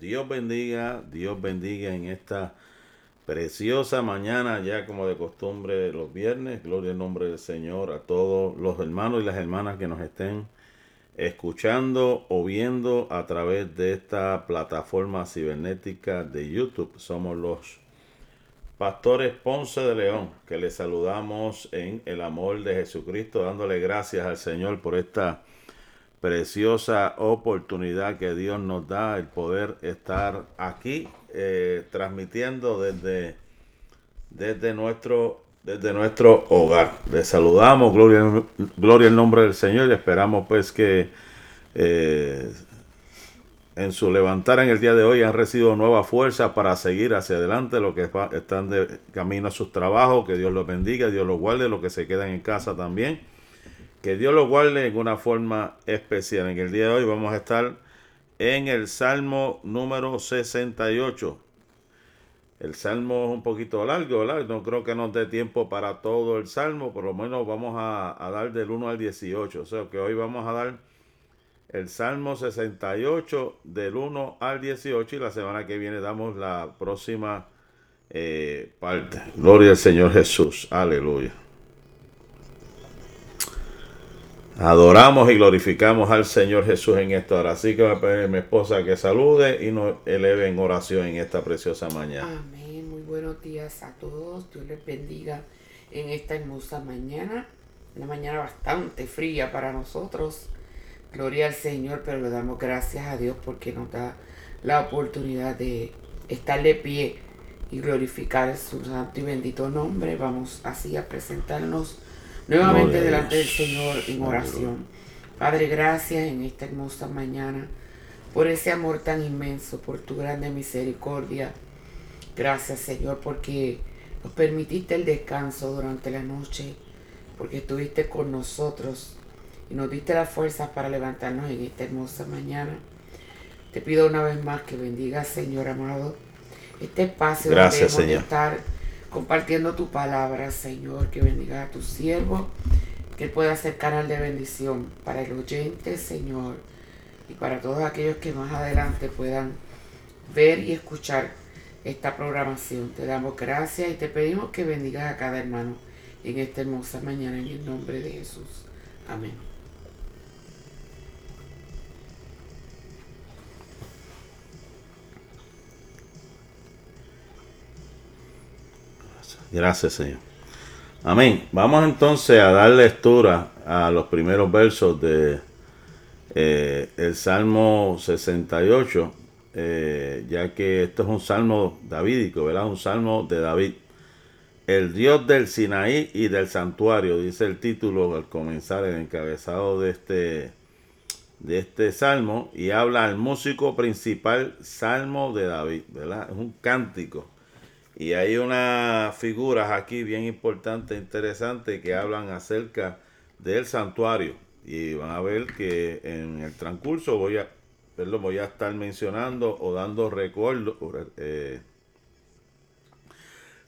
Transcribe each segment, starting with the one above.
Dios. Bendiga, Dios bendiga en esta preciosa mañana, ya como de costumbre los viernes. Gloria al nombre del Señor a todos los hermanos y las hermanas que nos estén escuchando o viendo a través de esta plataforma cibernética de YouTube. Somos los pastores Ponce de León, que les saludamos en el amor de Jesucristo, dándole gracias al Señor por esta preciosa oportunidad que Dios nos da, el poder estar aquí eh, transmitiendo desde, desde, nuestro, desde nuestro hogar. Les saludamos, gloria, gloria al nombre del Señor y esperamos pues que eh, en su levantar en el día de hoy han recibido nueva fuerza para seguir hacia adelante, los que están de camino a sus trabajos, que Dios los bendiga, Dios los guarde, los que se quedan en casa también que Dios lo guarde en una forma especial. En el día de hoy vamos a estar en el Salmo número 68. El Salmo es un poquito largo, ¿verdad? No creo que nos dé tiempo para todo el Salmo, por lo menos vamos a, dar del 1 al 18. O sea que hoy vamos a dar el Salmo 68 del 1 al 18 y la semana que viene damos la próxima eh, parte. Gloria al Señor Jesús. Aleluya. Adoramos y glorificamos al Señor Jesús en esta hora. Así que voy a pedir a mi esposa que salude y nos eleve en oración en esta preciosa mañana. Amén. Muy buenos días a todos. Dios les bendiga en esta hermosa mañana. Una mañana bastante fría para nosotros. Gloria al Señor, pero le damos gracias a Dios porque nos da la oportunidad de estar de pie y glorificar su santo y bendito nombre. Vamos así a presentarnos nuevamente delante del Señor en oración. Padre, gracias en esta hermosa mañana por ese amor tan inmenso, por tu grande misericordia. Gracias, Señor, porque nos permitiste el descanso durante la noche, porque estuviste con nosotros y nos diste la fuerza para levantarnos en esta hermosa mañana. Te pido una vez más que bendiga, Señor amado, este espacio Gracias, donde Señor. estar compartiendo tu palabra, Señor, que bendiga a tu siervo, que pueda ser canal de bendición para el oyente, Señor, y para todos aquellos que más adelante puedan ver y escuchar esta programación. Te damos gracias y te pedimos que bendigas a cada hermano en esta hermosa mañana en el nombre de Jesús. Amén. Gracias, Señor. Amén. Vamos entonces a dar lectura a los primeros versos de eh, el Salmo 68, eh, ya que esto es un salmo davídico, ¿verdad? Un salmo de David. El Dios del Sinaí y del santuario, dice el título al comenzar el encabezado de este, de este salmo, y habla al músico principal, Salmo de David, ¿verdad? Es un cántico y hay unas figuras aquí bien importantes, interesantes, que hablan acerca del santuario. Y van a ver que en el transcurso voy a, voy a estar mencionando o dando recuerdo, eh,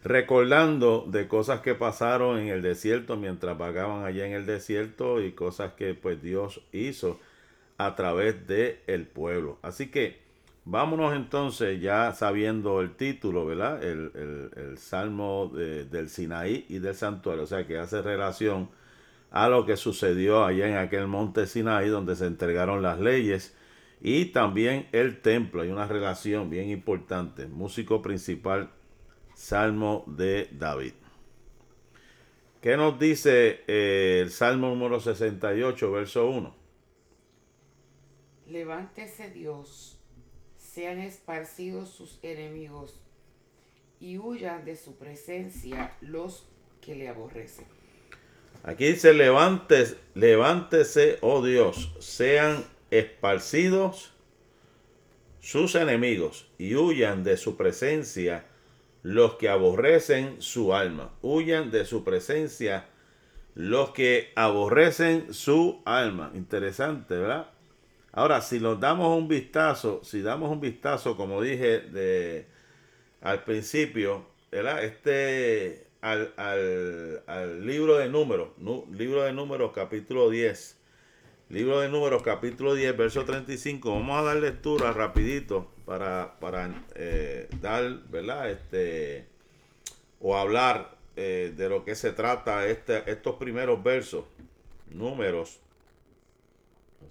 recordando de cosas que pasaron en el desierto mientras vagaban allá en el desierto y cosas que pues Dios hizo a través del el pueblo. Así que Vámonos entonces ya sabiendo el título, ¿verdad? El, Salmo del Sinaí y del Santuario, o sea que hace relación a lo que sucedió allá en aquel monte Sinaí donde se entregaron las leyes y también el templo. Hay una relación bien importante. Músico principal, Salmo de David. ¿Qué nos dice eh, el Salmo número 68, verso 1? Levántese Dios sean esparcidos sus enemigos y huyan de su presencia los que le aborrecen. Aquí dice, levántese, levántese, oh Dios, sean esparcidos sus enemigos y huyan de su presencia los que aborrecen su alma. Huyan de su presencia los que aborrecen su alma. Interesante, ¿verdad? Ahora, si nos damos un vistazo, si damos un vistazo, como dije de, al principio, ¿verdad? Este, al, libro de números, libro de números capítulo 10, Libro de Números, capítulo 10, verso 35. Vamos a dar lectura rapidito para, para eh, dar, ¿verdad? Este, o hablar eh, de lo que se trata este, estos primeros versos. Números.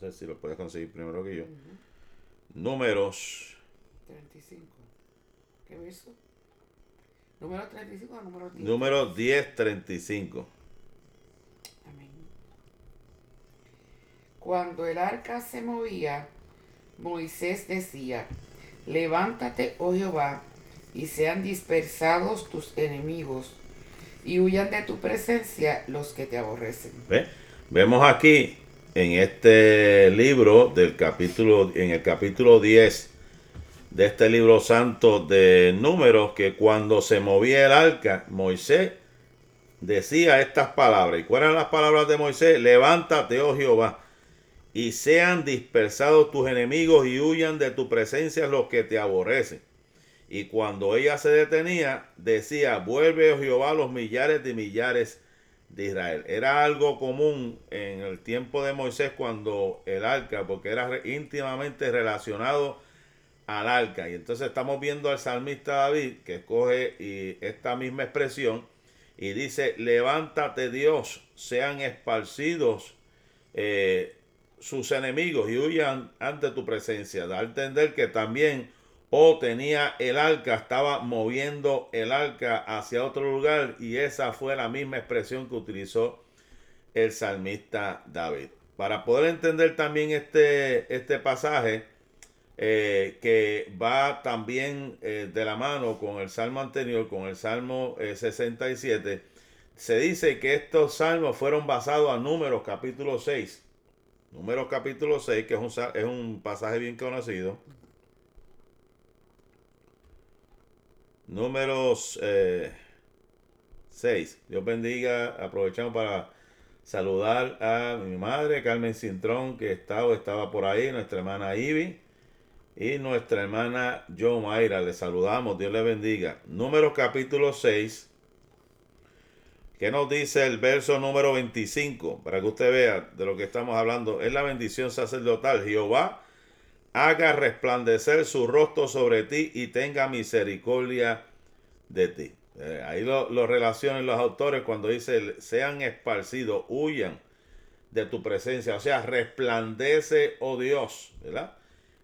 Sé si lo puedes conseguir primero que yo. Números. 35. ¿Qué verso? ¿Número 35 o número 10? Número 10, 35. Cuando el arca se movía, Moisés decía, levántate, oh Jehová, y sean dispersados tus enemigos, y huyan de tu presencia los que te aborrecen. Vemos aquí en este libro del capítulo, en el capítulo 10 de este libro santo de números, que cuando se movía el arca, Moisés decía estas palabras. ¿Y cuáles eran las palabras de Moisés? Levántate, oh Jehová, y sean dispersados tus enemigos y huyan de tu presencia los que te aborrecen. Y cuando ella se detenía, decía, vuelve oh Jehová los millares de millares de Israel. Era algo común en el tiempo de Moisés cuando el arca, porque era íntimamente relacionado al arca. Y entonces estamos viendo al salmista David que escoge esta misma expresión y dice, levántate Dios, sean esparcidos eh, sus enemigos y huyan ante tu presencia. Da a entender que también o tenía el arca, estaba moviendo el arca hacia otro lugar y esa fue la misma expresión que utilizó el salmista David. Para poder entender también este, este pasaje, eh, que va también eh, de la mano con el salmo anterior, con el salmo 67, eh, se dice que estos salmos fueron basados a números capítulo 6 Números capítulo 6, que es un, es un pasaje bien conocido. Números 6. Eh, Dios bendiga. Aprovechamos para saludar a mi madre, Carmen Cintrón, que estaba, estaba por ahí, nuestra hermana Ivy y nuestra hermana Jo Mayra. Le saludamos. Dios le bendiga. Números capítulo 6 ¿Qué nos dice el verso número 25? Para que usted vea de lo que estamos hablando. Es la bendición sacerdotal. Jehová haga resplandecer su rostro sobre ti y tenga misericordia de ti. Eh, ahí lo, lo, relacionan los autores cuando dice sean esparcidos, huyan de tu presencia. O sea, resplandece, oh Dios, ¿verdad?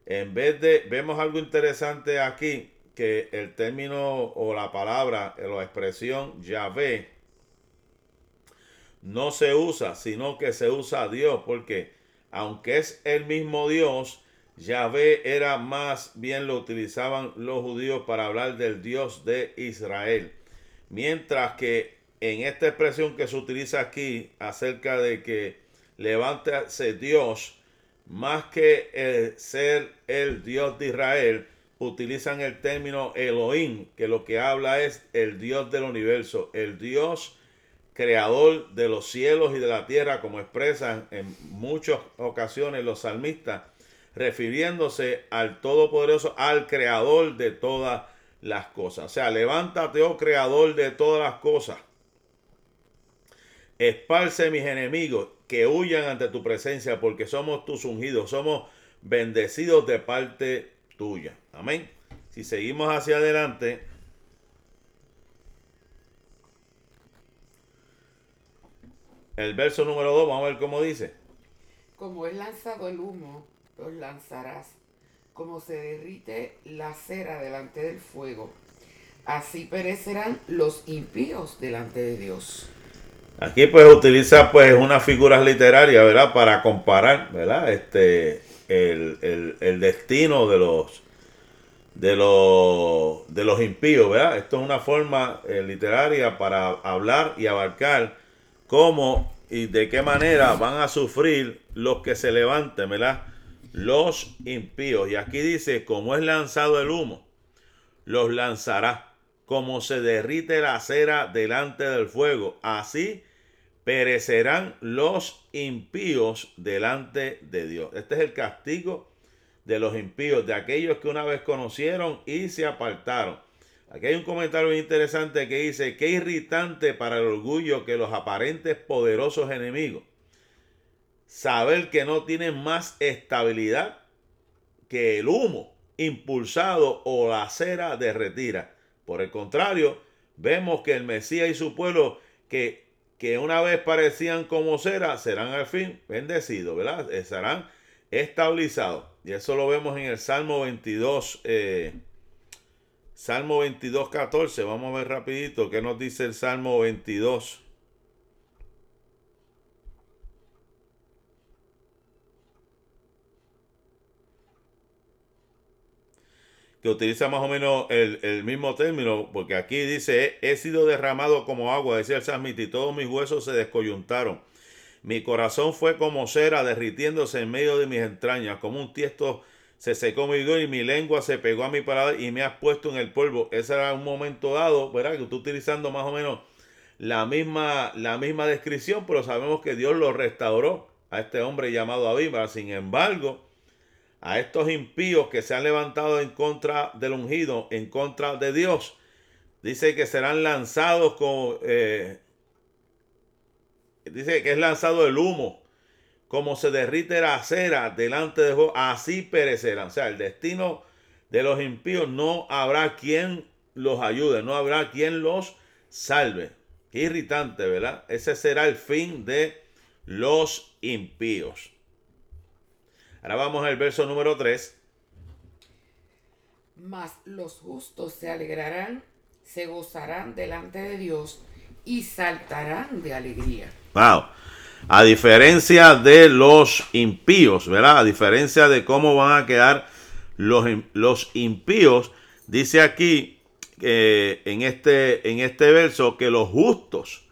En vez de, vemos algo interesante aquí, que el término o la palabra o la expresión Yahvé no se usa, sino que se usa a Dios, porque aunque es el mismo Dios, Yahvé era más bien lo utilizaban los judíos para hablar del Dios de Israel. Mientras que en esta expresión que se utiliza aquí acerca de que levántase Dios, más que ser el Dios de Israel, utilizan el término Elohim, que lo que habla es el Dios del universo, el Dios creador de los cielos y de la tierra, como expresan en muchas ocasiones los salmistas, refiriéndose al Todopoderoso, al creador de todas las cosas. O sea, levántate, oh creador de todas las cosas. Esparce mis enemigos que huyan ante tu presencia, porque somos tus ungidos, somos bendecidos de parte tuya. Amén. Si seguimos hacia adelante, El verso número 2, vamos a ver cómo dice. Como es lanzado el humo, los lanzarás. Como se derrite la cera delante del fuego, así perecerán los impíos delante de Dios. Aquí pues utiliza pues unas figuras literarias, ¿verdad? Para comparar, ¿verdad? Este, el, destino de los, de los, de los impíos, ¿verdad? Esto es una forma eh, literaria para hablar y abarcar cómo y de qué manera van a sufrir los que se levanten, ¿verdad? Los impíos. Y aquí dice, como es lanzado el humo, los lanzará, como se derrite la cera delante del fuego. Así perecerán los impíos delante de Dios. Este es el castigo de los impíos, de aquellos que una vez conocieron y se apartaron. Aquí hay un comentario interesante que dice, qué irritante para el orgullo que los aparentes poderosos enemigos saber que no tienen más estabilidad que el humo impulsado o la cera derretida. Por el contrario, vemos que el Mesías y su pueblo que, que una vez parecían como cera, serán al fin bendecidos, ¿verdad? Serán estabilizados. Y eso lo vemos en el Salmo 22, eh, Salmo 22, 14. Vamos a ver rapidito qué nos dice el Salmo 22. Utiliza más o menos el, mismo término, porque aquí dice, he, sido derramado como agua, decía el Samit, y todos mis huesos se descoyuntaron. Mi corazón fue como cera derritiéndose en medio de mis entrañas, como un tiesto se secó mi y mi lengua se pegó a mi parada y me has puesto en el polvo. Ese era un momento dado, ¿verdad? Que estoy utilizando más o menos la misma, la misma descripción, pero sabemos que Dios lo restauró a este hombre llamado Abímbara. Sin embargo, a estos impíos que se han levantado en contra del ungido, en contra de Dios, dice que serán lanzados con... Eh, dice que es lanzado el humo como se derrite la cera delante de Dios, así perecerán. O sea, el destino de los impíos no habrá quien los ayude, no habrá quien los salve. Irritante, ¿verdad? Ese será el fin de los impíos. Ahora vamos al verso número 3. Mas los justos se alegrarán, se gozarán delante de Dios y saltarán de alegría. Wow. A diferencia de los impíos, ¿verdad? A diferencia de cómo van a quedar los, los impíos, dice aquí eh, en, este, en este verso que los justos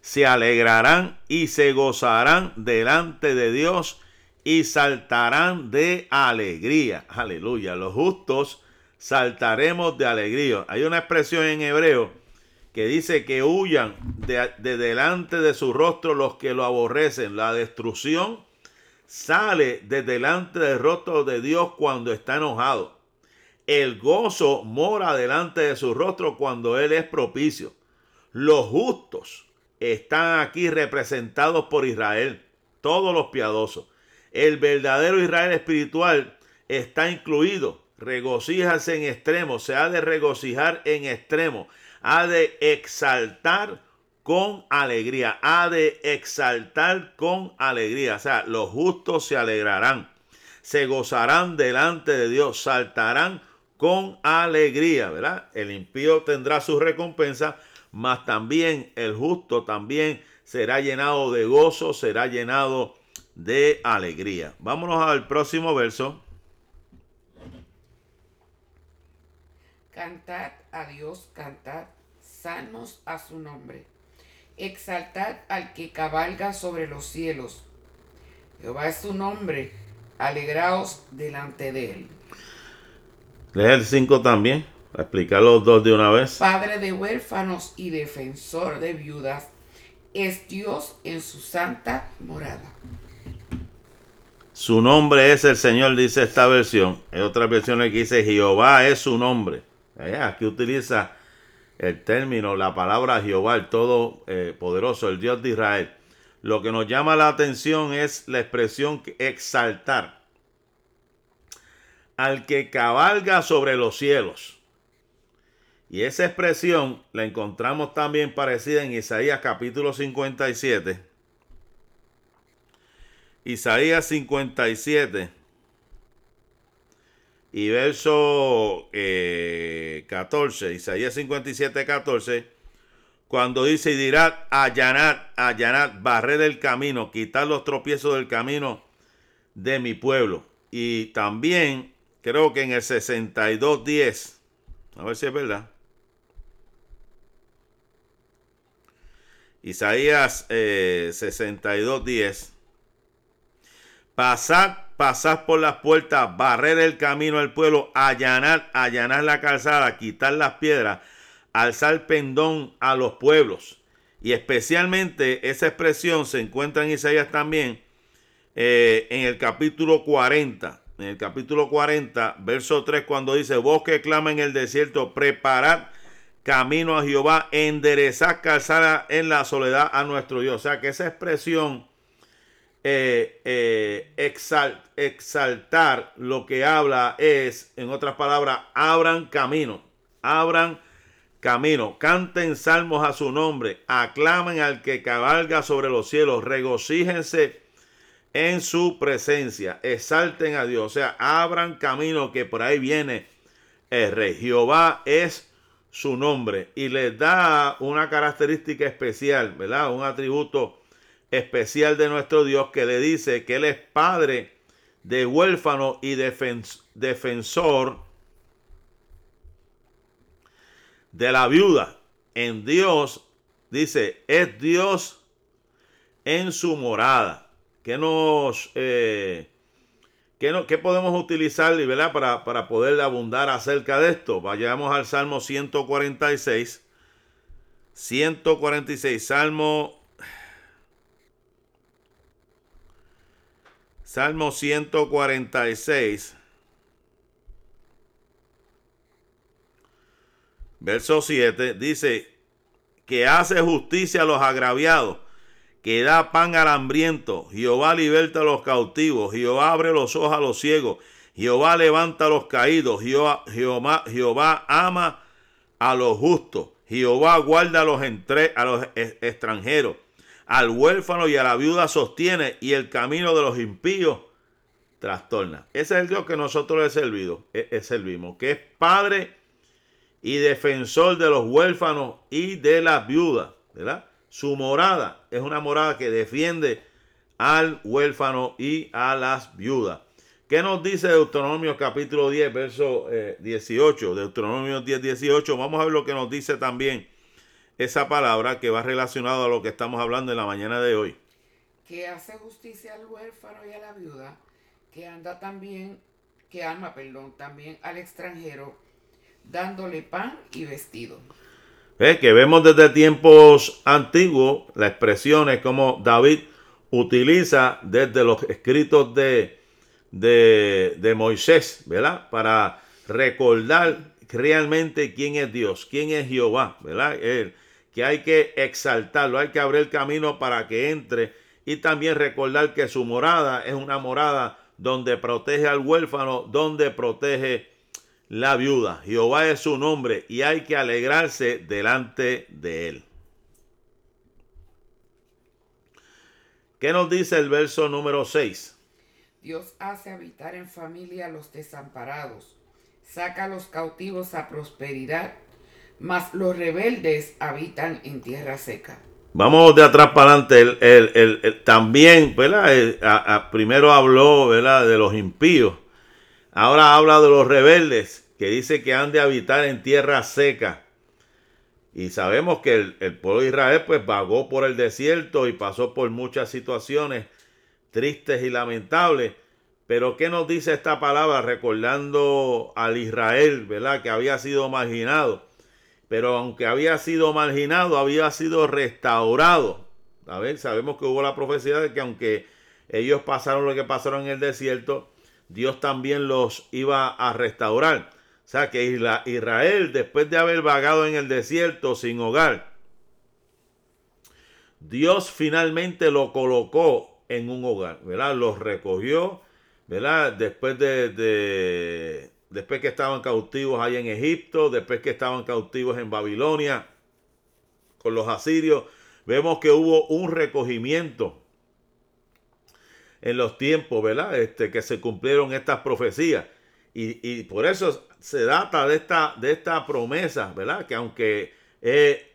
se alegrarán y se gozarán delante de Dios y saltarán de alegría. Aleluya. Los justos saltaremos de alegría. Hay una expresión en hebreo que dice que huyan de, delante de su rostro los que lo aborrecen. La destrucción sale de delante del rostro de Dios cuando está enojado. El gozo mora delante de su rostro cuando Él es propicio. Los justos están aquí representados por Israel, todos los piadosos. El verdadero Israel espiritual está incluido. Regocíjase en extremo, se ha de regocijar en extremo ha de exaltar con alegría, ha de exaltar con alegría. O sea, los justos se alegrarán, se gozarán delante de Dios, saltarán con alegría, ¿verdad? El impío tendrá su recompensa, mas también el justo también será llenado de gozo, será llenado de alegría. Vámonos al próximo verso. Cantad a Dios, cantad salmos a su nombre. Exaltad al que cabalga sobre los cielos. Jehová es su nombre. Alegraos delante de él. Lee el 5 también. Explicar los dos de una vez. Padre de huérfanos y defensor de viudas, es Dios en su santa morada. Su nombre es el Señor, dice esta versión. Hay otra versión que dice Jehová es su nombre. Aquí utiliza el término, la palabra Jehová, el Todopoderoso, el Dios de Israel. Lo que nos llama la atención es la expresión exaltar al que cabalga sobre los cielos. Y esa expresión la encontramos también parecida en Isaías capítulo 57. Isaías 57 y verso 14, eh, Isaías 57, 14, cuando dice y dirá, allanad, allanad, barrer el camino, quitar los tropiezos del camino de mi pueblo. Y también creo que en el 62, 10, a ver si es verdad. Isaías eh, 62, 10. Pasad pasar por las puertas, barrer el camino al pueblo, allanar, allanar la calzada, quitar las piedras, alzar pendón a los pueblos. Y especialmente esa expresión se encuentra en Isaías también eh, en el capítulo 40. En el capítulo 40, verso 3, cuando dice, vos que clama en el desierto, preparad camino a Jehová, enderezad calzada en la soledad a nuestro Dios. O sea que esa expresión eh, eh, exaltar lo que habla es, en otras palabras, abran camino, abran camino, canten salmos a su nombre, aclamen al que cabalga sobre los cielos, regocíjense en su presencia, exalten a Dios, o sea, abran camino que por ahí viene el rey. Jehová es su nombre y les da una característica especial, ¿verdad? Un atributo especial de nuestro Dios que le dice que Él es padre de huérfano y defensor de la viuda. En Dios, dice, es Dios en su morada. ¿Qué nos... Eh, ¿Qué, no, ¿Qué, podemos utilizar ¿verdad? Para, para poder abundar acerca de esto? Vayamos al Salmo 146. 146, Salmo Salmo 146, verso 7, dice que hace justicia a los agraviados, que da pan al hambriento, Jehová liberta a los cautivos, Jehová abre los ojos a los ciegos, Jehová levanta a los caídos, Jehová, Jehová, Jehová ama a los justos, Jehová guarda a los, entre, a los extranjeros al huérfano y a la viuda sostiene y el camino de los impíos trastorna. Ese es el Dios que nosotros le servido, e, servimos, que es Padre y defensor de los huérfanos y de las viudas, ¿verdad? Su morada es una morada que defiende al huérfano y a las viudas. ¿Qué nos dice Deuteronomio capítulo 10, verso 18? Eh, Deuteronomio 10, 18. Vamos a ver lo que nos dice también esa palabra que va relacionado a lo que estamos hablando en la mañana de hoy. Que hace justicia al huérfano y a la viuda, que anda también, que ama, perdón, también al extranjero, dándole pan y vestido. Que vemos desde tiempos antiguos las expresiones como David utiliza desde los escritos de, de, de Moisés, ¿verdad? Para recordar realmente quién es Dios, quién es Jehová, ¿verdad? Él, que hay que exaltarlo, hay que abrir camino para que entre y también recordar que su morada es una morada donde protege al huérfano, donde protege la viuda. Jehová es su nombre y hay que alegrarse delante de él. ¿Qué nos dice el verso número 6? Dios hace habitar en familia a los desamparados, saca a los cautivos a prosperidad mas los rebeldes habitan en tierra seca. Vamos de atrás para adelante. El, también, ¿verdad? primero habló, ¿verdad? De los impíos. Ahora habla de los rebeldes, que dice que han de habitar en tierra seca. Y sabemos que el, pueblo de Israel, pues, vagó por el desierto y pasó por muchas situaciones tristes y lamentables. Pero, ¿qué nos dice esta palabra? Recordando al Israel, ¿verdad? Que había sido marginado pero aunque había sido marginado, había sido restaurado. A ver, sabemos que hubo la profecía de que aunque ellos pasaron lo que pasaron en el desierto, Dios también los iba a restaurar. O sea que Israel, después de haber vagado en el desierto sin hogar, Dios finalmente lo colocó en un hogar, ¿verdad? Los recogió, ¿verdad? Después de, después que estaban cautivos ahí en Egipto, después que estaban cautivos en Babilonia con los asirios, vemos que hubo un recogimiento en los tiempos, ¿verdad? Este, que se cumplieron estas profecías. Y, por eso se data de esta, de promesa, ¿verdad? Que aunque eh,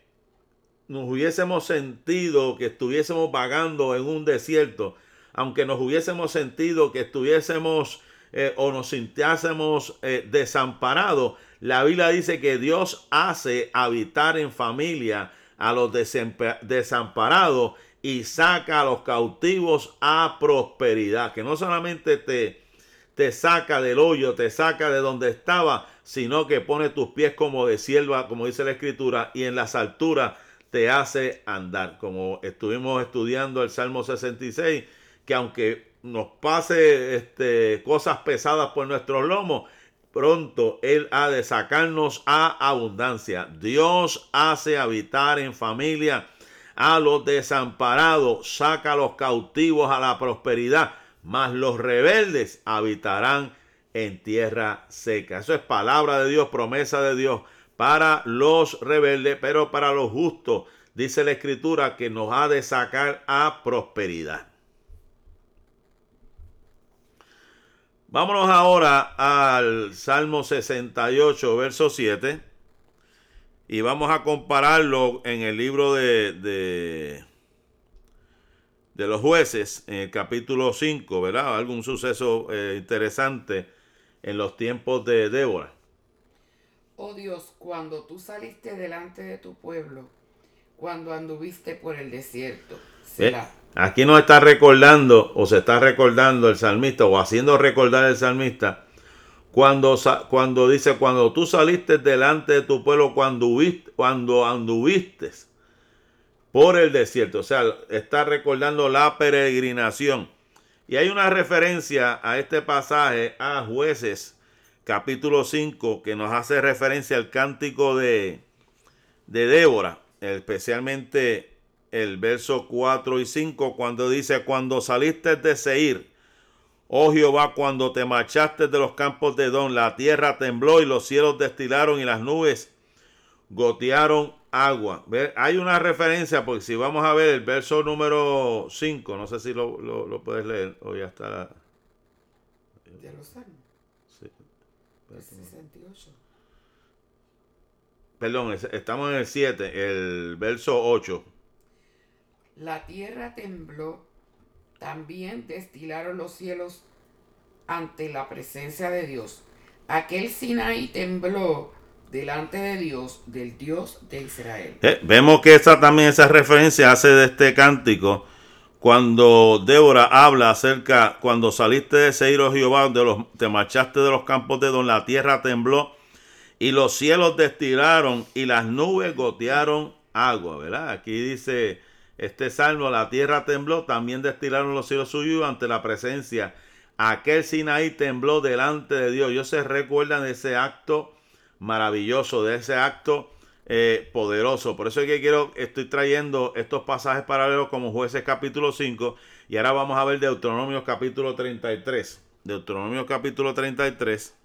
nos hubiésemos sentido que estuviésemos vagando en un desierto, aunque nos hubiésemos sentido que estuviésemos eh, o nos sintiésemos eh, desamparados, la Biblia dice que Dios hace habitar en familia a los desamparados y saca a los cautivos a prosperidad. Que no solamente te, te saca del hoyo, te saca de donde estaba, sino que pone tus pies como de sierva, como dice la escritura, y en las alturas te hace andar. Como estuvimos estudiando el Salmo 66, que aunque nos pase este, cosas pesadas por nuestros lomos, pronto Él ha de sacarnos a abundancia. Dios hace habitar en familia a los desamparados, saca a los cautivos a la prosperidad, mas los rebeldes habitarán en tierra seca. Eso es palabra de Dios, promesa de Dios para los rebeldes, pero para los justos, dice la escritura, que nos ha de sacar a prosperidad. Vámonos ahora al Salmo 68, verso 7. Y vamos a compararlo en el libro de, de, los jueces, en el capítulo 5, ¿verdad? Algún suceso eh, interesante en los tiempos de Débora. Oh Dios, cuando tú saliste delante de tu pueblo, cuando anduviste por el desierto. ¿Eh? Aquí nos está recordando, o se está recordando el salmista, o haciendo recordar el salmista, cuando, cuando dice, cuando tú saliste delante de tu pueblo, cuando, cuando anduviste por el desierto. O sea, está recordando la peregrinación. Y hay una referencia a este pasaje a jueces capítulo 5 que nos hace referencia al cántico de, de Débora, especialmente el verso 4 y 5, cuando dice, cuando saliste de Seir, oh Jehová, cuando te marchaste de los campos de Don, la tierra tembló y los cielos destilaron y las nubes gotearon agua. Hay una referencia, porque si vamos a ver el verso número 5, no sé si lo, lo, puedes leer, o ya está. ¿De los Sí. 68. Perdón, estamos en el 7, el verso 8. La tierra tembló, también destilaron los cielos ante la presencia de Dios. Aquel Sinaí tembló delante de Dios, del Dios de Israel. Eh, vemos que esa también esa referencia hace de este cántico cuando Débora habla acerca cuando saliste de Seir, oh Jehová, de los, te marchaste de los campos de donde la tierra tembló y los cielos destilaron y las nubes gotearon agua, ¿verdad? Aquí dice este salmo, la tierra tembló, también destilaron los cielos suyos ante la presencia. Aquel Sinaí tembló delante de Dios. Ellos se recuerdan de ese acto maravilloso, de ese acto eh, poderoso. Por eso es que quiero, estoy trayendo estos pasajes paralelos como jueces capítulo 5 y ahora vamos a ver Deuteronomio capítulo 33. Deuteronomio capítulo 33.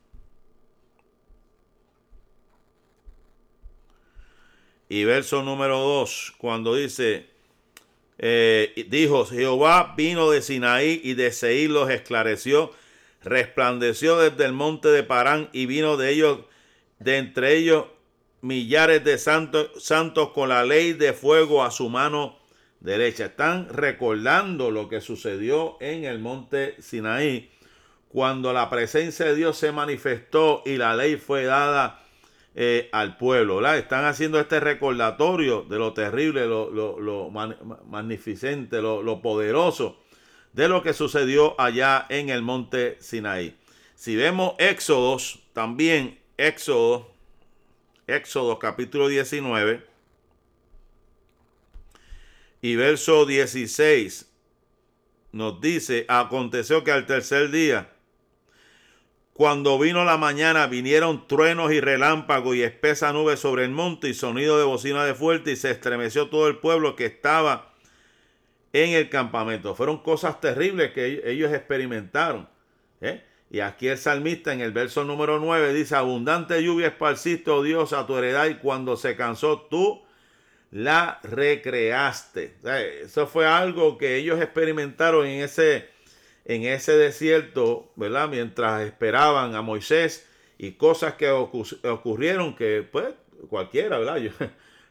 Y verso número 2, cuando dice, eh, dijo, Jehová vino de Sinaí y de Seir los esclareció, resplandeció desde el monte de Parán y vino de ellos, de entre ellos millares de santos, santos con la ley de fuego a su mano derecha. Están recordando lo que sucedió en el monte Sinaí, cuando la presencia de Dios se manifestó y la ley fue dada eh, al pueblo. Están haciendo este recordatorio de lo terrible, lo, magnificente, lo, poderoso de lo que sucedió allá en el monte Sinaí. Si vemos Éxodos, también Éxodo, Éxodo capítulo 19 y verso 16 nos dice, aconteció que al tercer día cuando vino la mañana vinieron truenos y relámpagos y espesa nube sobre el monte y sonido de bocina de fuerte y se estremeció todo el pueblo que estaba en el campamento. Fueron cosas terribles que ellos experimentaron. ¿eh? Y aquí el salmista en el verso número 9 dice, abundante lluvia esparciste, oh Dios, a tu heredad y cuando se cansó tú la recreaste. eso fue algo que ellos experimentaron en ese en ese desierto, ¿verdad? Mientras esperaban a Moisés y cosas que ocurrieron que, pues, cualquiera, ¿verdad? Yo,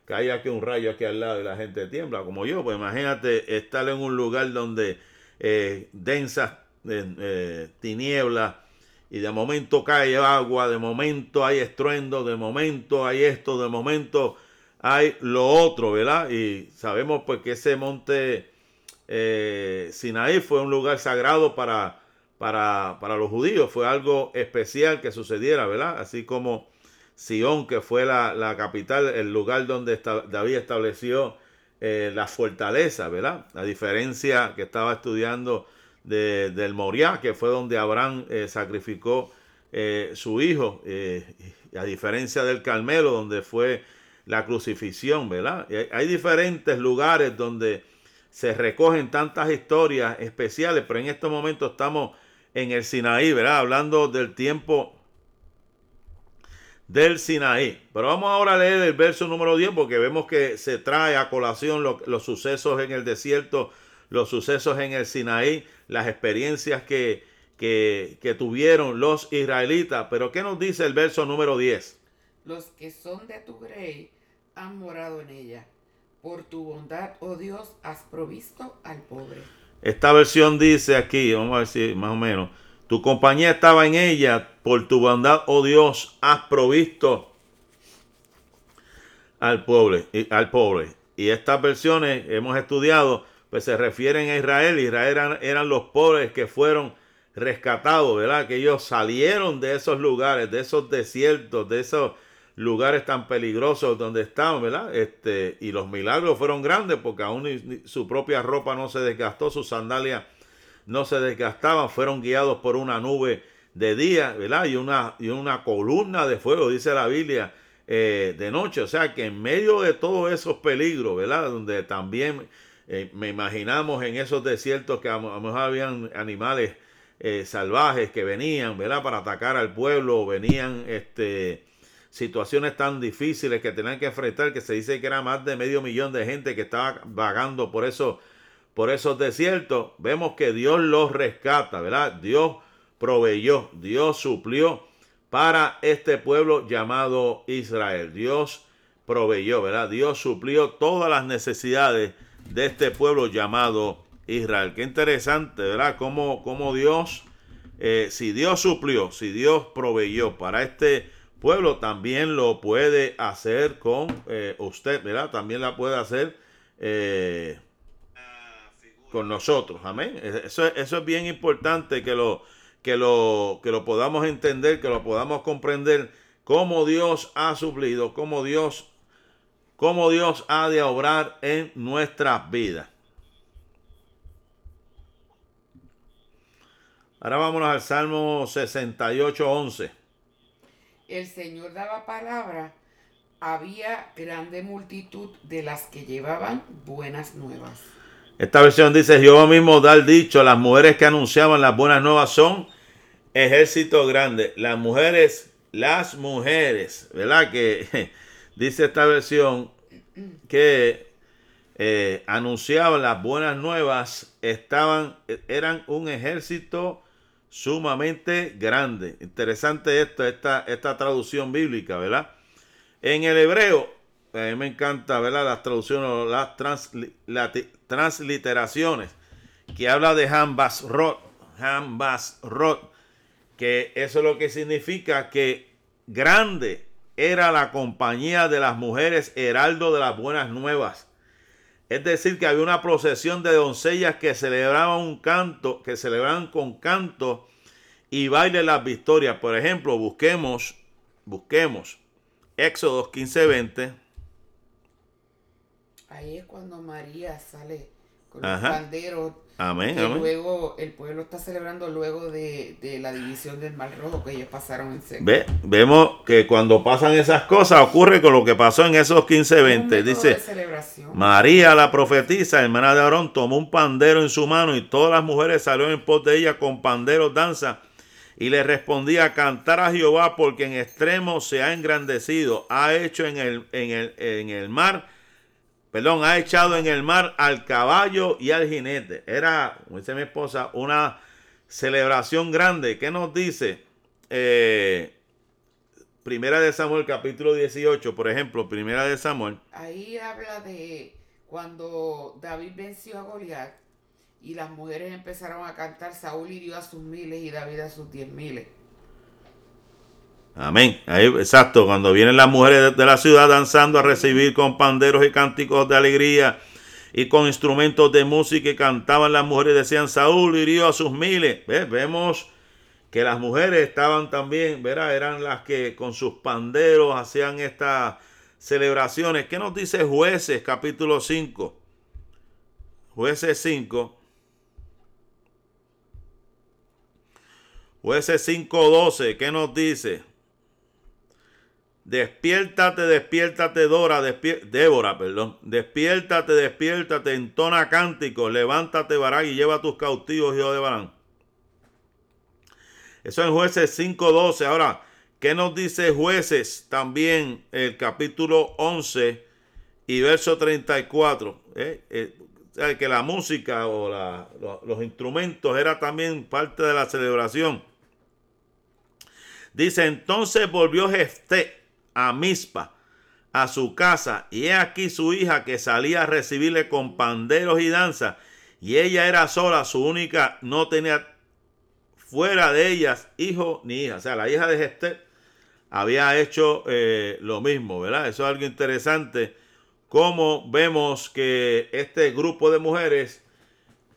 cae aquí un rayo aquí al lado y la gente tiembla, como yo, pues imagínate estar en un lugar donde eh, densas eh, tinieblas y de momento cae agua, de momento hay estruendo, de momento hay esto, de momento hay lo otro, ¿verdad? Y sabemos pues que ese monte eh, Sinaí fue un lugar sagrado para, para, los judíos, fue algo especial que sucediera, ¿verdad? Así como Sion, que fue la, capital, el lugar donde David estableció eh, la fortaleza, ¿verdad? A diferencia que estaba estudiando del Moriah, que fue donde Abraham eh, sacrificó su hijo, a diferencia del Carmelo, donde fue la crucifixión, ¿verdad? hay diferentes lugares donde se recogen tantas historias especiales, pero en estos momentos estamos en el Sinaí, ¿verdad? Hablando del tiempo del Sinaí. Pero vamos ahora a leer el verso número 10 porque vemos que se trae a colación los sucesos en el desierto, los sucesos en el Sinaí, las experiencias que, que, que tuvieron los israelitas. Pero ¿qué nos dice el verso número 10? Los que son de tu grey han morado en ella. Por tu bondad, oh Dios, has provisto al pobre. Esta versión dice aquí, vamos a si más o menos, tu compañía estaba en ella, por tu bondad, oh Dios, has provisto al pobre, al pobre. Y estas versiones hemos estudiado, pues se refieren a Israel. Israel eran, eran los pobres que fueron rescatados, ¿verdad? Que ellos salieron de esos lugares, de esos desiertos, de esos lugares tan peligrosos donde estaban, ¿verdad? Este, y los milagros fueron grandes porque aún su propia ropa no se desgastó, sus sandalias no se desgastaban, fueron guiados por una nube de día, ¿verdad? Y una, y una columna de fuego, dice la Biblia, eh, de noche. O sea que en medio de todos esos peligros, ¿verdad? Donde también eh, me imaginamos en esos desiertos que a lo mejor habían animales eh, salvajes que venían, ¿verdad? Para atacar al pueblo, venían, este, situaciones tan difíciles que tenían que enfrentar, que se dice que era más de medio millón de gente que estaba vagando por, eso, por esos desiertos, vemos que Dios los rescata, ¿verdad? Dios proveyó, Dios suplió para este pueblo llamado Israel. Dios proveyó, ¿verdad? Dios suplió todas las necesidades de este pueblo llamado Israel. Qué interesante, ¿verdad? Cómo, cómo Dios, eh, si Dios suplió, si Dios proveyó para este pueblo también lo puede hacer con eh, usted, ¿verdad? También la puede hacer eh, con nosotros, amén. Eso, eso es bien importante que lo, que, lo, que lo podamos entender, que lo podamos comprender, cómo Dios ha suplido, cómo Dios, cómo Dios ha de obrar en nuestras vidas. Ahora vámonos al Salmo 68, 11 el Señor daba palabra, había grande multitud de las que llevaban buenas nuevas. Esta versión dice, Jehová mismo da el dicho, las mujeres que anunciaban las buenas nuevas son ejército grande. Las mujeres, las mujeres, ¿verdad? Que dice esta versión que eh, anunciaban las buenas nuevas, estaban, eran un ejército sumamente grande. Interesante esto, esta, esta traducción bíblica, ¿verdad? En el hebreo, a mí me encanta, ¿verdad? Las traducciones, las transliteraciones, que habla de Hambasrot, Hambasrot, que eso es lo que significa que grande era la compañía de las mujeres heraldo de las buenas nuevas. Es decir, que había una procesión de doncellas que celebraban un canto, que celebraban con canto y baile las victorias. Por ejemplo, busquemos, busquemos Éxodo 15:20. Ahí es cuando María sale con los panderos Amén, Luego el pueblo está celebrando luego de, la división del Mar Rojo que ellos pasaron en seco. Ve, vemos que cuando pasan esas cosas ocurre con lo que pasó en esos 15-20. Dice, María la profetisa, hermana de Aarón, tomó un pandero en su mano y todas las mujeres salieron en pos de ella con panderos, danza. Y le respondía, cantar a Jehová porque en extremo se ha engrandecido, ha hecho en el, en el, en el mar perdón, ha echado en el mar al caballo y al jinete. Era, como dice mi esposa, una celebración grande. ¿Qué nos dice? Eh, primera de Samuel, capítulo 18, por ejemplo, Primera de Samuel. Ahí habla de cuando David venció a Goliat y las mujeres empezaron a cantar, Saúl hirió a sus miles y David a sus diez miles. Amén. Ahí, exacto, cuando vienen las mujeres de la ciudad danzando a recibir con panderos y cánticos de alegría y con instrumentos de música y cantaban las mujeres decían, Saúl hirió a sus miles. Vemos que las mujeres estaban también, ¿verdad? Eran las que con sus panderos hacían estas celebraciones. ¿Qué nos dice jueces capítulo 5? Jueces 5. Jueces 5.12, ¿qué nos dice? Despiértate, despiértate, Dora, Débora, perdón. Despiértate, despiértate, entona cántico, levántate, Barán, y lleva a tus cautivos, hijo de Barán. Eso en jueces 5.12. Ahora, ¿qué nos dice jueces? También el capítulo 11 y verso 34. ¿eh? Eh, que la música o los instrumentos era también parte de la celebración. Dice, entonces volvió Jefté a Mispa, a su casa, y he aquí su hija que salía a recibirle con panderos y danza, y ella era sola, su única, no tenía fuera de ellas hijo ni hija. O sea, la hija de Jefté había hecho eh, lo mismo, ¿verdad? Eso es algo interesante, como vemos que este grupo de mujeres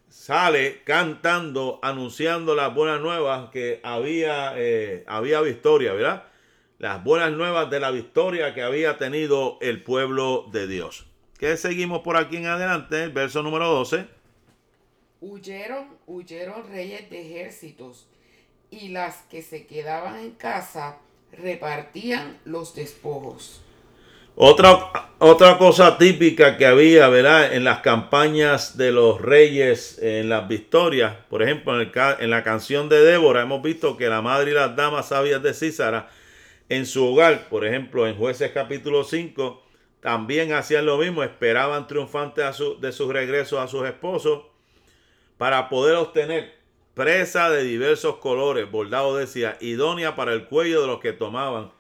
sale cantando, anunciando las buenas nuevas que había, eh, había victoria, ¿verdad? Las buenas nuevas de la victoria que había tenido el pueblo de Dios. ¿Qué seguimos por aquí en adelante? El verso número 12. Huyeron, huyeron reyes de ejércitos, y las que se quedaban en casa repartían los despojos. Otra, otra cosa típica que había, ¿verdad? En las campañas de los reyes, en las victorias, por ejemplo, en, en la canción de Débora, hemos visto que la madre y las damas sabias de Císara, en su hogar, por ejemplo, en jueces capítulo 5, también hacían lo mismo, esperaban triunfantes de su regreso a sus esposos para poder obtener presa de diversos colores, bordado decía, idónea para el cuello de los que tomaban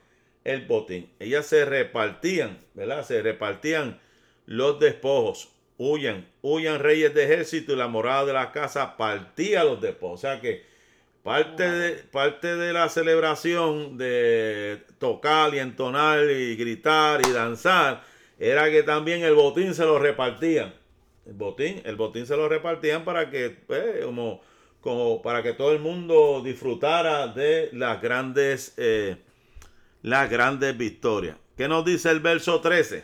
el botín. Ellas se repartían, ¿verdad? Se repartían los despojos. Huyan, huyan reyes de ejército y la morada de la casa partía los despojos. O sea que parte de, parte de la celebración de tocar y entonar y gritar y danzar era que también el botín se lo repartían. El botín, el botín se lo repartían para que, pues, como, como para que todo el mundo disfrutara de las grandes eh, las grandes victorias. ¿Qué nos dice el verso 13?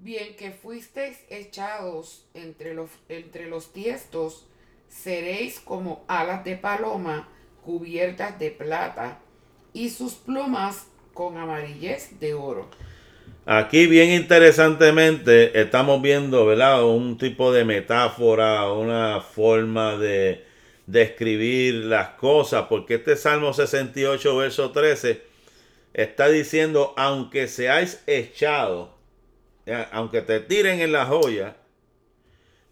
Bien que fuisteis echados entre los, entre los tiestos, seréis como alas de paloma cubiertas de plata y sus plumas con amarillez de oro. Aquí bien interesantemente estamos viendo, ¿verdad? Un tipo de metáfora, una forma de, describir las cosas, porque este Salmo 68, verso 13, está diciendo, aunque seáis echados, aunque te tiren en la joya,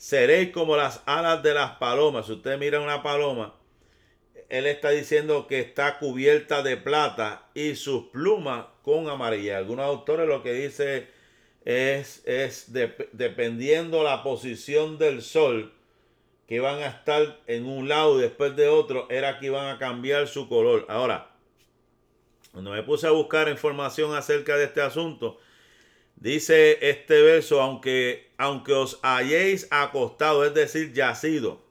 seréis como las alas de las palomas. Si usted mira una paloma, él está diciendo que está cubierta de plata y sus plumas con amarilla. Algunos autores lo que dice es, es dependiendo la posición del sol, que iban a estar en un lado y después de otro, era que iban a cambiar su color. Ahora, cuando me puse a buscar información acerca de este asunto, dice este verso, aunque, aunque os hayéis acostado, es decir, yacido,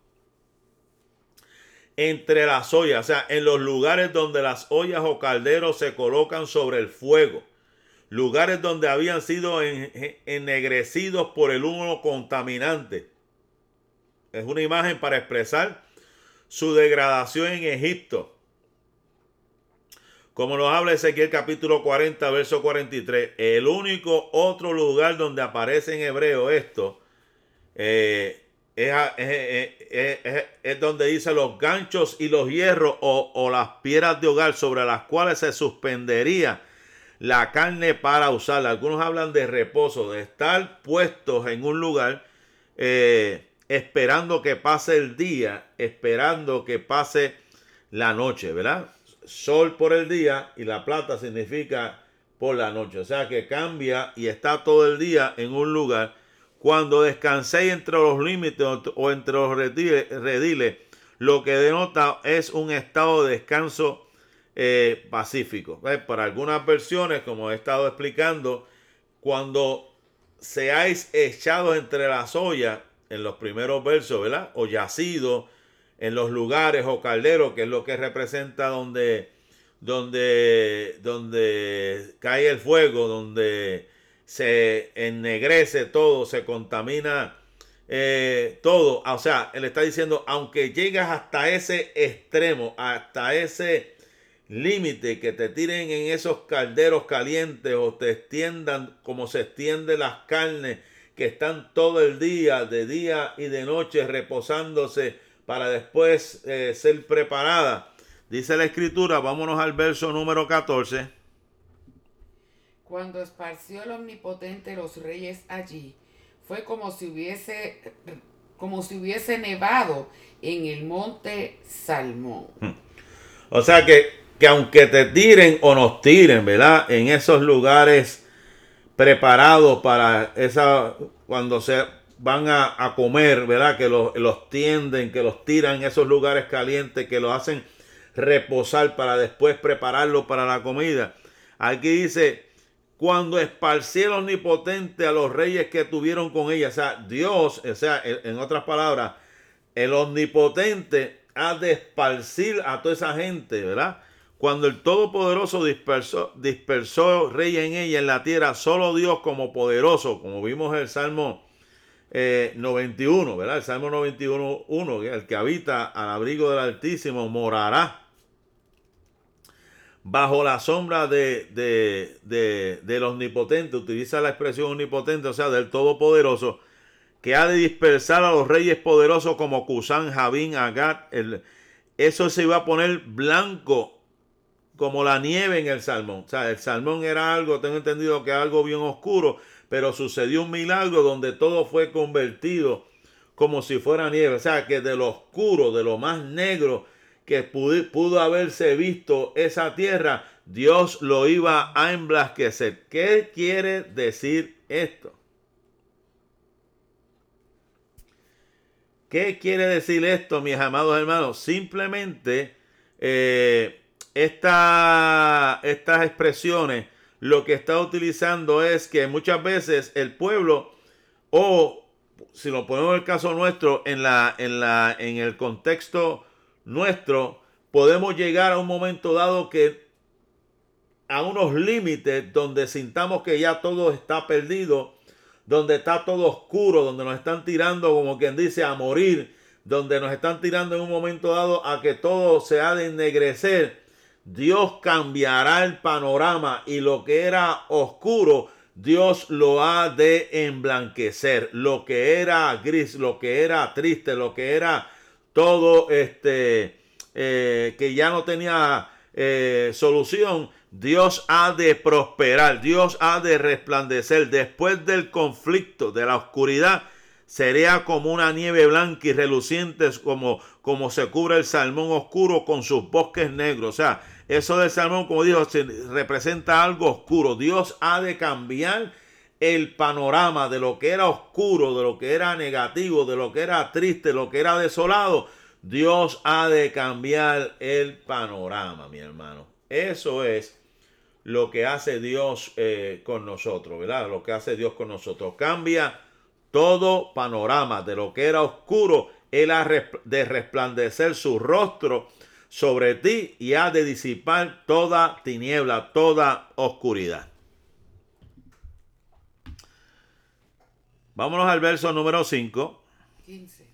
entre las ollas, o sea, en los lugares donde las ollas o calderos se colocan sobre el fuego, lugares donde habían sido ennegrecidos por el humo contaminante es una imagen para expresar su degradación en Egipto. Como nos habla Ezequiel capítulo 40, verso 43, el único otro lugar donde aparece en hebreo esto eh, es, donde dice los ganchos y los hierros o, las piedras de hogar sobre las cuales se suspendería la carne para usarla. Algunos hablan de reposo, de estar puestos en un lugar. Eh, esperando que pase el día, esperando que pase la noche, ¿verdad? Sol por el día y la plata significa por la noche. O sea que cambia y está todo el día en un lugar. Cuando descanséis entre los límites o entre los rediles, lo que denota es un estado de descanso eh, pacífico. Para algunas versiones, como he estado explicando, cuando seáis echados entre las ollas, en los primeros versos, ¿verdad? O yacido en los lugares o calderos, que es lo que representa donde, donde, donde cae el fuego, donde se ennegrece todo, se contamina eh, todo. O sea, él está diciendo, aunque llegas hasta ese extremo, hasta ese límite, que te tiren en esos calderos calientes o te extiendan como se extienden las carnes que están todo el día, de día y de noche, reposándose para después eh, ser preparada. Dice la escritura, vámonos al verso número 14. Cuando esparció el omnipotente los reyes allí, fue como si hubiese como si hubiese nevado en el monte Salmón. O sea que, que aunque te tiren o nos tiren, ¿verdad? En esos lugares preparados para esa, cuando se van a, comer, ¿verdad? Que los, los, tienden, que los tiran en esos lugares calientes, que los hacen reposar para después prepararlo para la comida. Aquí dice, cuando esparcieron omnipotente a los reyes que tuvieron con ella. O sea, Dios, o sea, en otras palabras, el omnipotente ha de esparcir a toda esa gente, ¿verdad? Cuando el Todopoderoso dispersó, dispersó reyes en ella en la tierra, solo Dios como poderoso, como vimos en el Salmo 91, eh, ¿verdad? El Salmo 91, 1, el que habita al abrigo del Altísimo morará bajo la sombra de, de, del omnipotente, utiliza la expresión omnipotente, o sea, del todopoderoso, que ha de dispersar a los reyes poderosos como Cusán, Javín, Agat. El, eso se iba a poner blanco como la nieve en el salmón. O sea, el salmón era algo, tengo entendido que algo bien oscuro, pero sucedió un milagro donde todo fue convertido como si fuera nieve. O sea, que de lo oscuro, de lo más negro, que pudo, haberse visto esa tierra, Dios lo iba a emblasquecer. ¿Qué quiere decir esto? ¿Qué quiere decir esto, mis amados hermanos? Simplemente eh, estas expresiones lo que está utilizando es que muchas veces el pueblo o si lo ponemos el caso nuestro en la en la en el contexto nuestro, podemos llegar a un momento dado que a unos límites donde sintamos que ya todo está perdido, donde está todo oscuro, donde nos están tirando, como quien dice, a morir, donde nos están tirando en un momento dado a que todo se ha de ennegrecer, Dios cambiará el panorama y lo que era oscuro, Dios lo ha de emblanquecer. Lo que era gris, lo que era triste, lo que era todo este eh, que ya no tenía eh, solución, Dios ha de prosperar, Dios ha de resplandecer. Después del conflicto, de la oscuridad, sería como una nieve blanca y reluciente, como, como se cubre el salmón oscuro con sus bosques negros. O sea, eso del salmón, como dijo, representa algo oscuro. Dios ha de cambiar el panorama de lo que era oscuro, de lo que era negativo, de lo que era triste, lo que era desolado, Dios ha de cambiar el panorama, mi hermano. Eso es lo que hace Dios eh, con nosotros, ¿verdad? Lo que hace Dios con nosotros. Cambia todo panorama de lo que era oscuro. Él ha de resplandecer su rostro sobre ti y ha de disipar toda tiniebla, toda oscuridad. Vámonos al verso número 5. 15.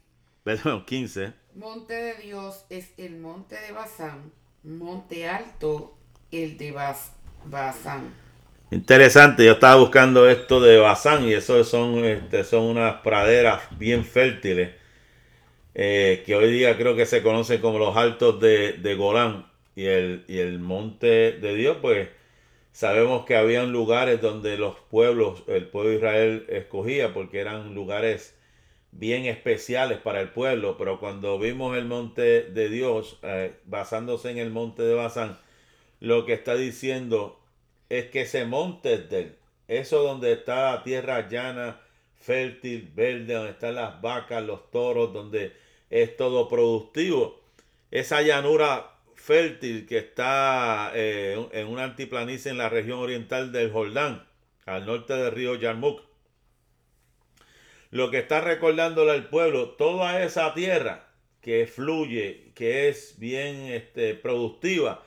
Perdón, 15. Monte de Dios es el monte de Bazán, monte alto el de Bazán. Interesante, yo estaba buscando esto de Bazán y eso son, este, son unas praderas bien fértiles eh, que hoy día creo que se conocen como los altos de, de Golán y el, y el monte de Dios, pues Sabemos que habían lugares donde los pueblos, el pueblo de Israel escogía porque eran lugares bien especiales para el pueblo, pero cuando vimos el monte de Dios, eh, basándose en el monte de Basán, lo que está diciendo es que ese monte es de Eso donde está la tierra llana, fértil, verde, donde están las vacas, los toros, donde es todo productivo. Esa llanura fértil que está eh, en una altiplanicie en la región oriental del Jordán, al norte del río Yarmuk. Lo que está recordándole al pueblo, toda esa tierra que fluye, que es bien este, productiva,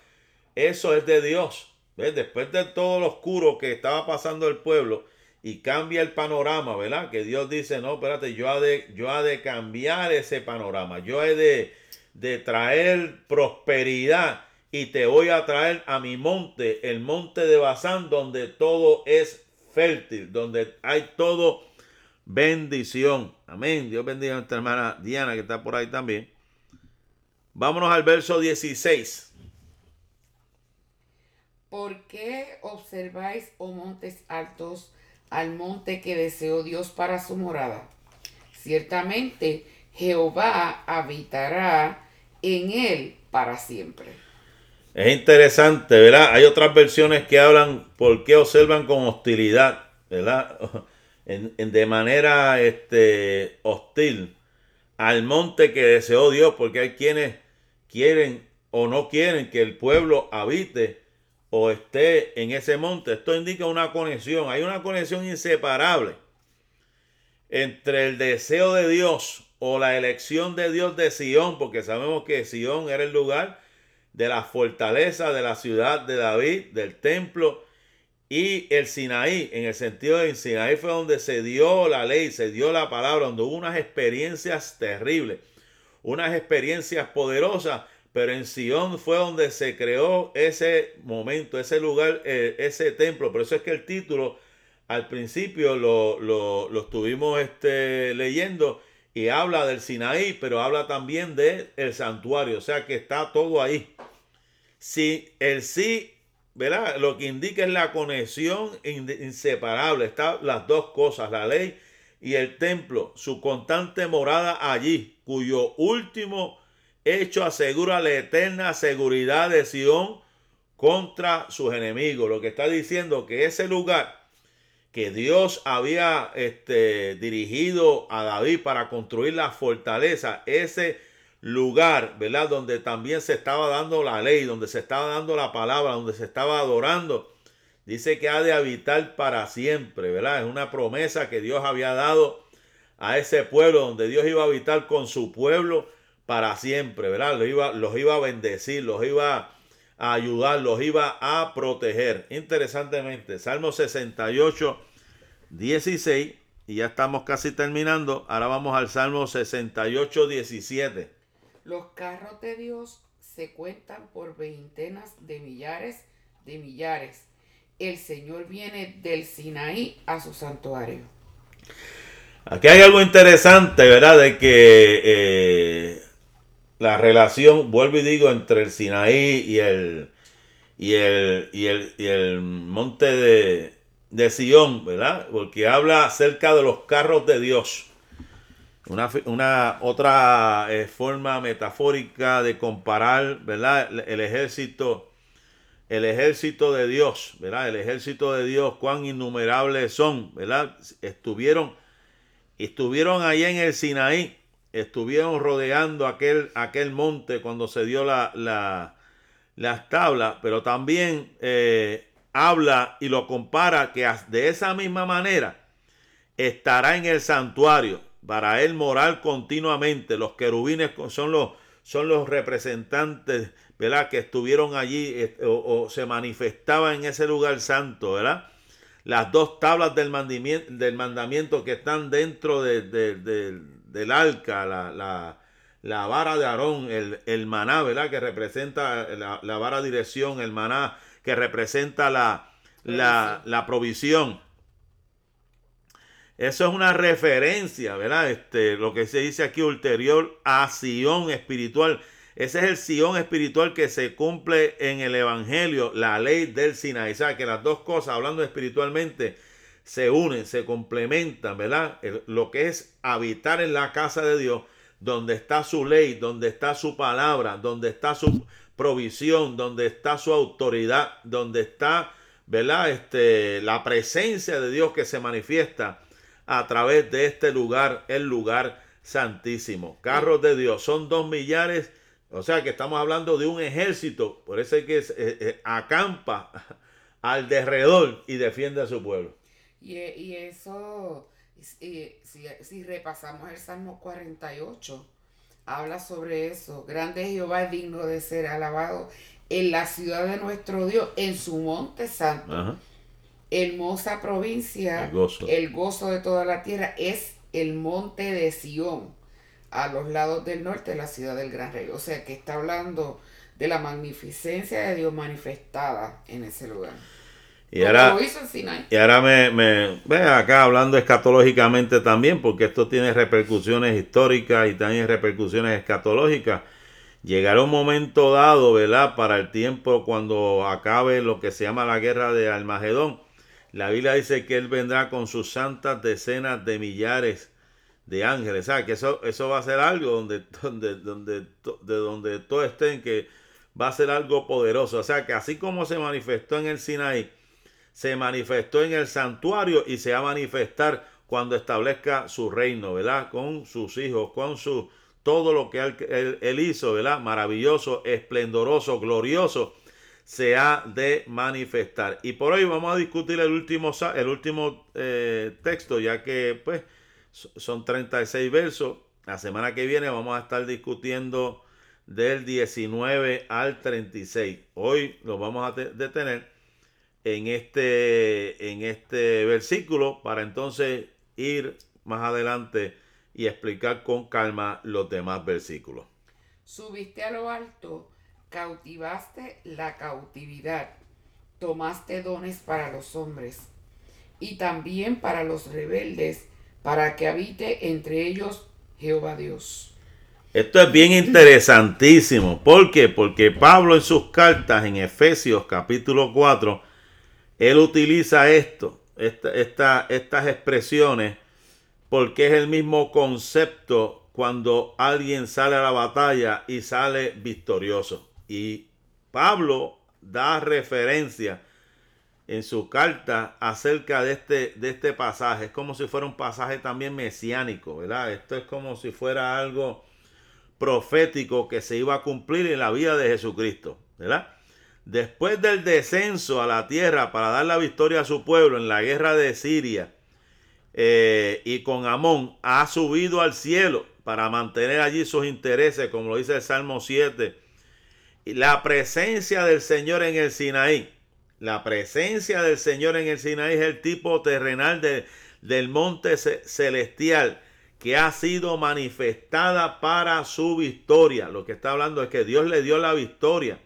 eso es de Dios. Después de todo lo oscuro que estaba pasando el pueblo y cambia el panorama, ¿verdad? Que Dios dice, no, espérate, yo de, yo ha de cambiar ese panorama, yo he de, de traer prosperidad y te voy a traer a mi monte, el monte de Bazán, donde todo es fértil, donde hay todo bendición. Amén. Dios bendiga a nuestra hermana Diana que está por ahí también. Vámonos al verso 16. ¿Por qué observáis, oh montes altos, al monte que deseó Dios para su morada? Ciertamente Jehová habitará en él para siempre. Es interesante, ¿verdad? Hay otras versiones que hablan por qué observan con hostilidad, ¿verdad? de manera este, hostil al monte que deseó Dios, porque hay quienes quieren o no quieren que el pueblo habite o esté en ese monte. Esto indica una conexión, hay una conexión inseparable entre el deseo de Dios o la elección de Dios de Sión, porque sabemos que Sión era el lugar de la fortaleza de la ciudad de David, del templo, y el Sinaí, en el sentido de Sinaí fue donde se dio la ley, se dio la palabra, donde hubo unas experiencias terribles, unas experiencias poderosas, pero en Sion fue donde se creó ese momento, ese lugar, eh, ese templo. Por eso es que el título al principio lo, lo, estuvimos este, leyendo y habla del Sinaí, pero habla también del el santuario, o sea que está todo ahí. Si el sí ¿verdad? Lo que indica es la conexión inseparable. Están las dos cosas, la ley y el templo, su constante morada allí, cuyo último hecho asegura la eterna seguridad de Sión contra sus enemigos. Lo que está diciendo que ese lugar que Dios había este, dirigido a David para construir la fortaleza, ese lugar, ¿verdad? Donde también se estaba dando la ley, donde se estaba dando la palabra, donde se estaba adorando. Dice que ha de habitar para siempre, ¿verdad? Es una promesa que Dios había dado a ese pueblo, donde Dios iba a habitar con su pueblo para siempre, ¿verdad? Los iba, los iba a bendecir, los iba a ayudar, los iba a proteger. Interesantemente, Salmo 68, 16, y ya estamos casi terminando. Ahora vamos al Salmo 68, 17. Los carros de Dios se cuentan por veintenas de millares de millares. El Señor viene del Sinaí a su santuario. Aquí hay algo interesante, ¿verdad? De que eh, la relación, vuelvo y digo, entre el Sinaí y el, y el, y el, y el monte de, de Sion, ¿verdad? Porque habla acerca de los carros de Dios. Una, otra eh, forma metafórica de comparar, ¿verdad? El, ejército, el ejército de Dios, ¿verdad? El ejército de Dios, cuán innumerables son, ¿verdad? Estuvieron, estuvieron ahí en el Sinaí, estuvieron rodeando aquel, aquel monte cuando se dio la, la, las tablas, pero también eh, habla y lo compara que de esa misma manera estará en el santuario para él morar continuamente. Los querubines son los, son los representantes, ¿verdad? Que estuvieron allí o, se manifestaban en ese lugar santo, ¿verdad? Las dos tablas del mandamiento, del mandamiento que están dentro del arca, la, la, vara de Aarón, el, el, maná, ¿verdad? Que representa la, la, vara dirección, el maná que representa la, la, la provisión eso es una referencia, ¿verdad? Este, lo que se dice aquí ulterior a Sion espiritual. Ese es el Sion espiritual que se cumple en el Evangelio, la ley del Sinaí. O sea, que las dos cosas, hablando espiritualmente, se unen, se complementan, ¿verdad? lo que es habitar en la casa de Dios, donde está su ley, donde está su palabra, donde está su provisión, donde está su autoridad, donde está, ¿verdad? Este, la presencia de Dios que se manifiesta a través de este lugar, el lugar santísimo. Carros de Dios, son dos millares, o sea que estamos hablando de un ejército, por eso es que acampa al derredor y defiende a su pueblo. Y, y eso, si, si, repasamos el Salmo 48, habla sobre eso. Grande Jehová es digno de ser alabado en la ciudad de nuestro Dios, en su monte santo hermosa provincia, el gozo. de toda la tierra, es el monte de Sión, a los lados del norte la ciudad del Gran Rey. O sea que está hablando de la magnificencia de Dios manifestada en ese lugar. Y ahora, y ahora me, me ve acá hablando escatológicamente también, porque esto tiene repercusiones históricas y también repercusiones escatológicas. Llegará un momento dado, ¿verdad? Para el tiempo cuando acabe lo que se llama la guerra de Almagedón. La Biblia dice que Él vendrá con sus santas decenas de millares de ángeles. O que eso, eso va a ser algo donde, donde, donde, de donde todos estén, que va a ser algo poderoso. O sea, que así como se manifestó en el Sinaí, se manifestó en el santuario y se va a manifestar cuando establezca su reino, ¿verdad? Con sus hijos, con su todo lo que él, hizo, ¿verdad? Maravilloso, esplendoroso, glorioso, se ha de manifestar. Y por hoy vamos a discutir el último, el último eh, texto, ya que pues son 36 versos. La semana que viene vamos a estar discutiendo del 19 al 36. Hoy lo vamos a detener en este, en este versículo para entonces ir más adelante y explicar con calma los demás versículos. Subiste a lo alto, cautivaste la cautividad, tomaste dones para los hombres y también para los rebeldes, para que habite entre ellos Jehová Dios. Esto es bien interesantísimo. ¿Por qué? Porque Pablo en sus cartas en Efesios capítulo 4, él utiliza esto, esta, estas expresiones, porque es el mismo concepto cuando alguien sale a la batalla y sale victorioso. Y Pablo da referencia en su carta acerca de este, de este pasaje. Es como si fuera un pasaje también mesiánico, ¿verdad? Esto es como si fuera algo profético que se iba a cumplir en la vida de Jesucristo, ¿verdad? Después del descenso a la tierra para dar la victoria a su pueblo en la guerra de Siria eh, y con Amón, ha subido al cielo para mantener allí sus intereses, como lo dice el Salmo 7. Y la presencia del Señor en el Sinaí, la presencia del Señor en el Sinaí es el tipo terrenal del monte celestial que ha sido manifestada para su victoria. Lo que está hablando es que Dios le dio la victoria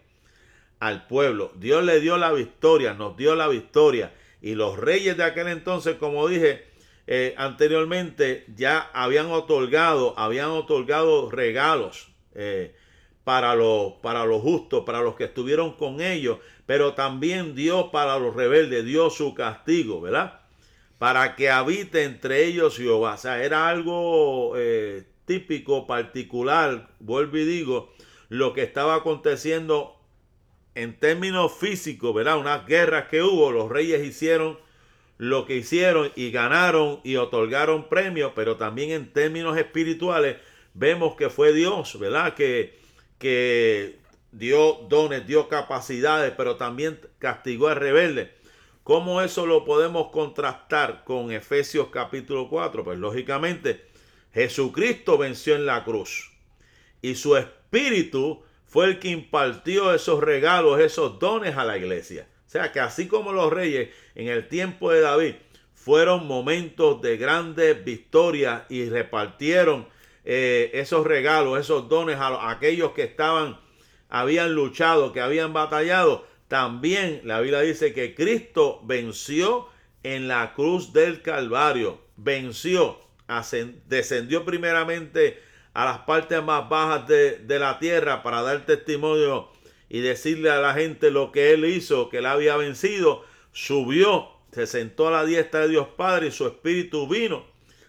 al pueblo. Dios le dio la victoria, nos dio la victoria. Y los reyes de aquel entonces, como dije eh, anteriormente, ya habían otorgado, habían otorgado regalos eh, para, los, para justos, para los que estuvieron con ellos, pero también dio para los rebeldes, dio su castigo, ¿verdad? Para que habite entre ellos Jehová. O sea, era algo eh, típico, particular, vuelvo y digo, lo que estaba aconteciendo en términos físicos, ¿verdad? Unas guerras que hubo, los reyes hicieron lo que hicieron y ganaron y otorgaron premios, pero también en términos espirituales vemos que fue Dios, ¿verdad? Que, que dio dones, dio capacidades, pero también castigó al rebelde. ¿Cómo eso lo podemos contrastar con Efesios capítulo 4? Pues lógicamente Jesucristo venció en la cruz y su espíritu fue el que impartió esos regalos, esos dones a la iglesia. O sea que así como los reyes en el tiempo de David fueron momentos de grandes victorias y repartieron eh, esos regalos, esos dones a, aquellos que estaban, habían luchado, que habían batallado, también la Biblia dice que Cristo venció en la cruz del Calvario, venció, descendió primeramente a las partes más bajas de, la tierra para dar testimonio y decirle a la gente lo que él hizo, que él había vencido, subió, se sentó a la diestra de Dios Padre y su espíritu vino.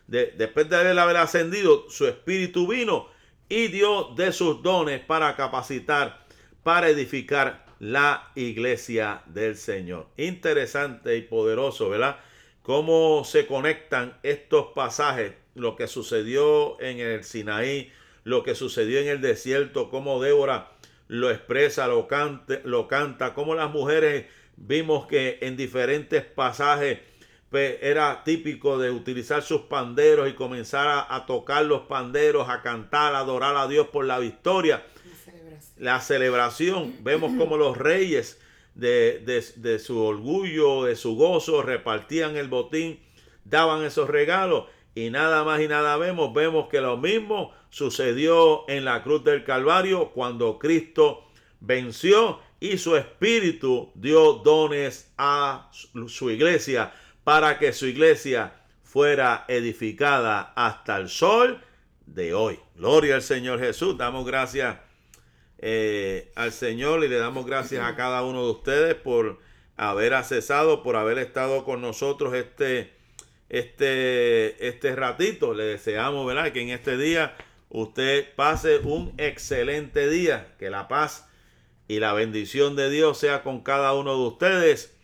después de haber ascendido, su espíritu vino y dio de sus dones para capacitar, para edificar la iglesia del Señor. Interesante y poderoso, ¿verdad? Cómo se conectan estos pasajes lo que sucedió en el Sinaí, lo que sucedió en el desierto, cómo Débora lo expresa, lo, canta, lo canta, cómo las mujeres vimos que en diferentes pasajes pues, era típico de utilizar sus panderos y comenzar a, tocar los panderos, a cantar, a adorar a Dios por la victoria. La celebración. Vemos como los reyes de, de su orgullo, de su gozo, repartían el botín, daban esos regalos y nada más y nada vemos, vemos que lo mismo sucedió en la cruz del Calvario cuando Cristo venció y su espíritu dio dones a su iglesia para que su iglesia fuera edificada hasta el sol de hoy. Gloria al Señor Jesús. Damos gracias eh, al Señor y le damos gracias a cada uno de ustedes por haber accesado, por haber estado con nosotros este, este, este ratito. Le deseamos, ¿verdad? Que en este día usted pase un excelente día, que la paz y la bendición de Dios sea con cada uno de ustedes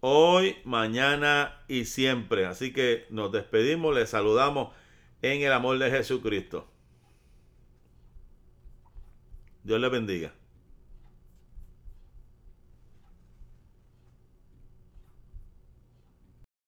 hoy, mañana y siempre. Así que nos despedimos, les saludamos en el amor de Jesucristo. Dios les bendiga.